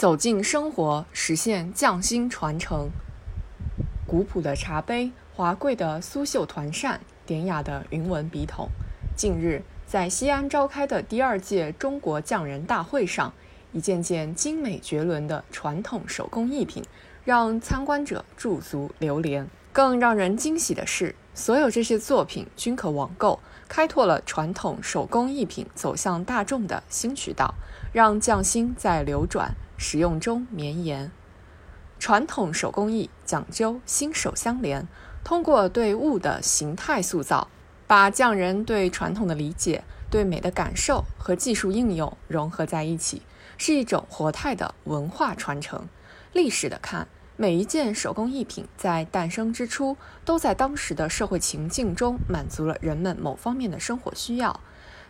走进生活，实现匠心传承。古朴的茶杯，华贵的苏绣团扇，典雅的云纹笔筒。近日，在西安召开的第二届中国匠人大会上，一件件精美绝伦的传统手工艺品，让参观者驻足流连。更让人惊喜的是，所有这些作品均可网购，开拓了传统手工艺品走向大众的新渠道，让匠心在流转。使用中绵延，传统手工艺讲究心手相连，通过对物的形态塑造，把匠人对传统的理解、对美的感受和技术应用融合在一起，是一种活态的文化传承。历史的看，每一件手工艺品在诞生之初，都在当时的社会情境中满足了人们某方面的生活需要。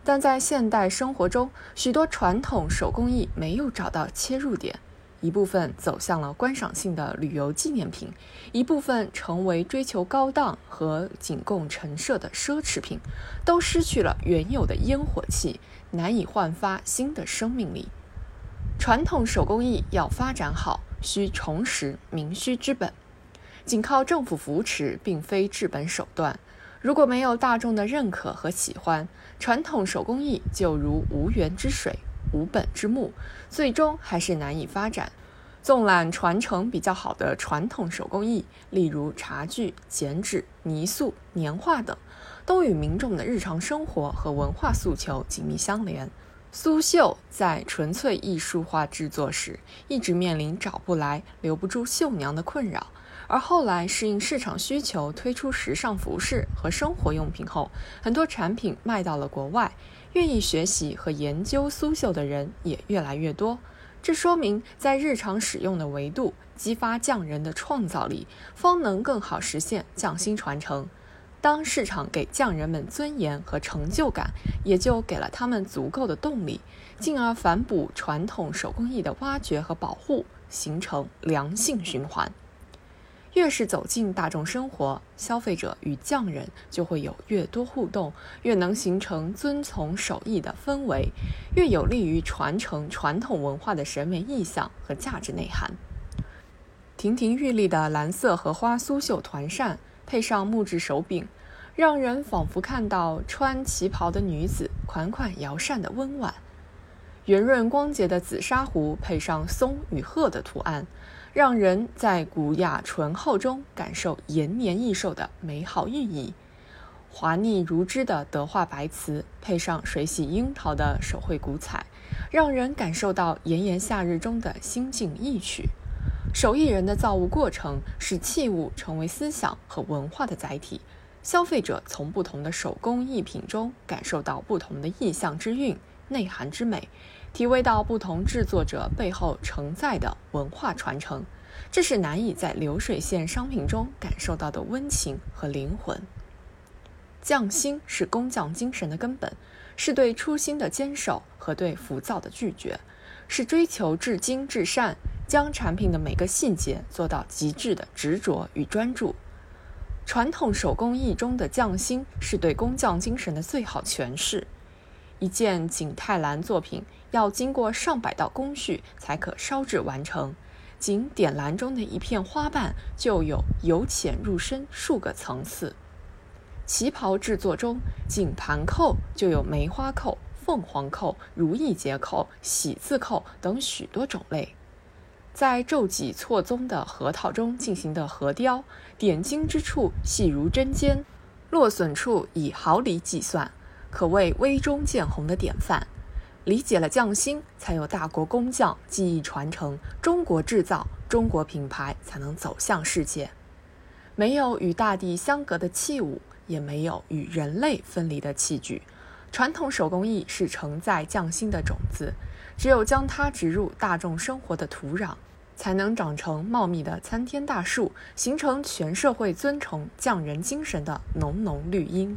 但在现代生活中，许多传统手工艺没有找到切入点，一部分走向了观赏性的旅游纪念品，一部分成为追求高档和仅供陈设的奢侈品，都失去了原有的烟火气，难以焕发新的生命力。传统手工艺要发展好，需重拾民需之本，仅靠政府扶持并非治本手段。如果没有大众的认可和喜欢，传统手工艺就如无源之水、无本之木，最终还是难以发展。纵览传承比较好的传统手工艺，例如茶具、剪纸、泥塑、年画等，都与民众的日常生活和文化诉求紧密相连。苏绣在纯粹艺术化制作时，一直面临找不来、留不住绣娘的困扰。而后来适应市场需求，推出时尚服饰和生活用品后，很多产品卖到了国外，愿意学习和研究苏绣的人也越来越多。这说明，在日常使用的维度，激发匠人的创造力，方能更好实现匠心传承。当市场给匠人们尊严和成就感，也就给了他们足够的动力，进而反哺传统手工艺的挖掘和保护，形成良性循环。越是走进大众生活，消费者与匠人就会有越多互动，越能形成遵从手艺的氛围，越有利于传承传统文化的审美意象和价值内涵。亭亭玉立的蓝色荷花苏绣团扇，配上木质手柄，让人仿佛看到穿旗袍的女子款款摇扇的温婉。圆润光洁的紫砂壶，配上松与鹤的图案。让人在古雅醇厚中感受延年益寿的美好寓意。滑腻如织的德化白瓷，配上水洗樱桃的手绘古彩，让人感受到炎炎夏日中的心境意趣。手艺人的造物过程，使器物成为思想和文化的载体。消费者从不同的手工艺品中感受到不同的意象之韵、内涵之美。体味到不同制作者背后承载的文化传承，这是难以在流水线商品中感受到的温情和灵魂。匠心是工匠精神的根本，是对初心的坚守和对浮躁的拒绝，是追求至精至善，将产品的每个细节做到极致的执着与专注。传统手工艺中的匠心，是对工匠精神的最好诠释。一件景泰蓝作品要经过上百道工序才可烧制完成，仅点蓝中的一片花瓣就有由浅入深数个层次。旗袍制作中，仅盘扣就有梅花扣、凤凰扣、如意结扣、喜字扣等许多种类。在皱脊错综的核桃中进行的核雕，点睛之处细如针尖，落损处以毫厘计算。可谓微中见红的典范。理解了匠心，才有大国工匠技艺传承，中国制造、中国品牌才能走向世界。没有与大地相隔的器物，也没有与人类分离的器具。传统手工艺是承载匠心的种子，只有将它植入大众生活的土壤，才能长成茂密的参天大树，形成全社会尊崇匠人精神的浓浓绿荫。